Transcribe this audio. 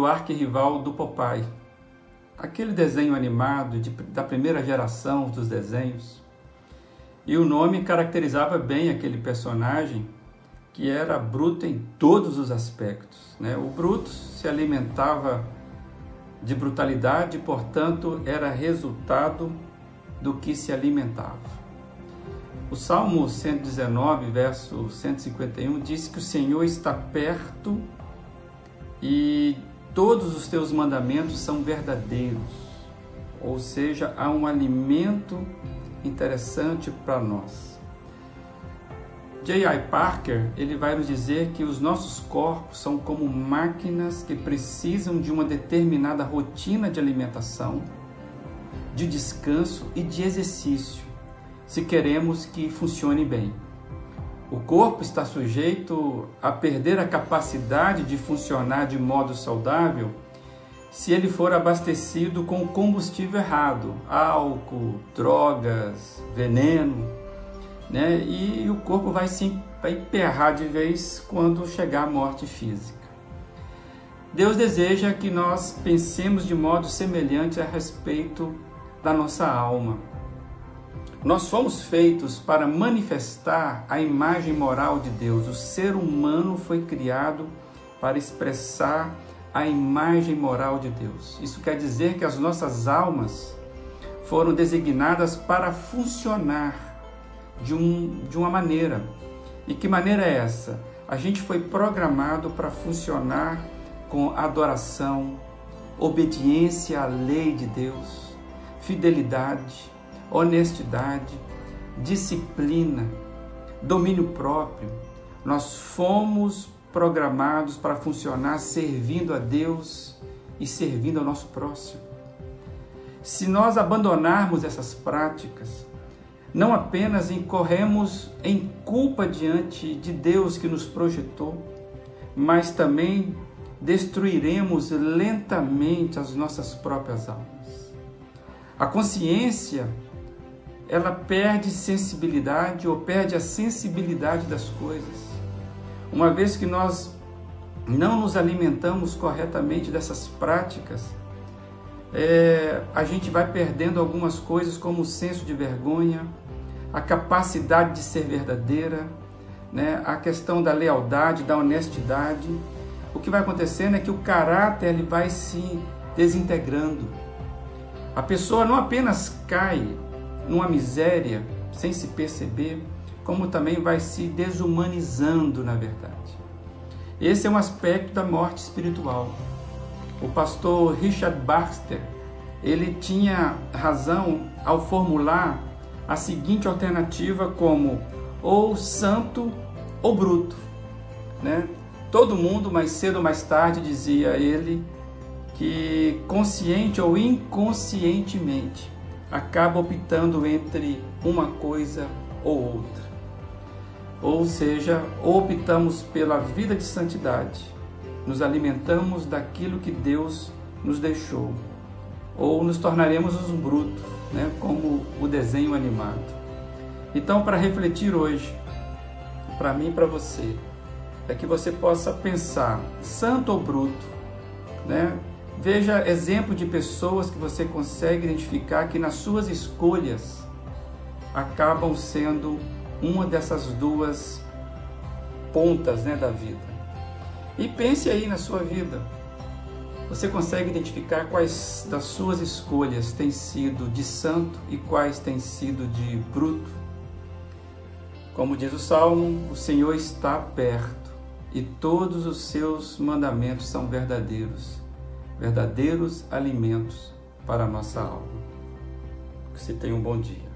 do arquirrival do Popeye, aquele desenho animado de, da primeira geração dos desenhos. E o nome caracterizava bem aquele personagem que era bruto em todos os aspectos. Né? O Brutus se alimentava de brutalidade, portanto, era resultado do que se alimentava. O Salmo 119, verso 151, diz que o Senhor está perto e todos os teus mandamentos são verdadeiros. Ou seja, há um alimento interessante para nós. J.I. Parker, ele vai nos dizer que os nossos corpos são como máquinas que precisam de uma determinada rotina de alimentação, de descanso e de exercício, se queremos que funcione bem. O corpo está sujeito a perder a capacidade de funcionar de modo saudável se ele for abastecido com combustível errado, álcool, drogas, veneno né? E o corpo vai se vai emperrar de vez quando chegar a morte física. Deus deseja que nós pensemos de modo semelhante a respeito da nossa alma. Nós fomos feitos para manifestar a imagem moral de Deus. O ser humano foi criado para expressar a imagem moral de Deus. Isso quer dizer que as nossas almas foram designadas para funcionar de, um, de uma maneira. E que maneira é essa? A gente foi programado para funcionar com adoração, obediência à lei de Deus, fidelidade, honestidade, disciplina, domínio próprio. Nós fomos programados para funcionar servindo a Deus e servindo ao nosso próximo. Se nós abandonarmos essas práticas, não apenas incorremos em culpa diante de Deus que nos projetou, mas também destruiremos lentamente as nossas próprias almas. A consciência, ela perde sensibilidade ou perde a sensibilidade das coisas. Uma vez que nós não nos alimentamos corretamente dessas práticas, é, a gente vai perdendo algumas coisas como o senso de vergonha, a capacidade de ser verdadeira, né? a questão da lealdade, da honestidade. O que vai acontecendo é que o caráter ele vai se desintegrando. A pessoa não apenas cai numa miséria sem se perceber, como também vai se desumanizando, na verdade. Esse é um aspecto da morte espiritual. O pastor Richard Baxter, ele tinha razão ao formular a seguinte alternativa como ou santo ou bruto, né? Todo mundo, mais cedo ou mais tarde, dizia ele, que consciente ou inconscientemente acaba optando entre uma coisa ou outra. Ou seja, optamos pela vida de santidade, nos alimentamos daquilo que Deus nos deixou, ou nos tornaremos os brutos, né, como o desenho animado. Então, para refletir hoje, para mim e para você, é que você possa pensar, santo ou bruto, né? Veja exemplo de pessoas que você consegue identificar que nas suas escolhas acabam sendo uma dessas duas pontas né, da vida. E pense aí na sua vida. Você consegue identificar quais das suas escolhas têm sido de santo e quais têm sido de bruto? Como diz o Salmo, o Senhor está perto e todos os seus mandamentos são verdadeiros, verdadeiros alimentos para a nossa alma. Que você tenha um bom dia.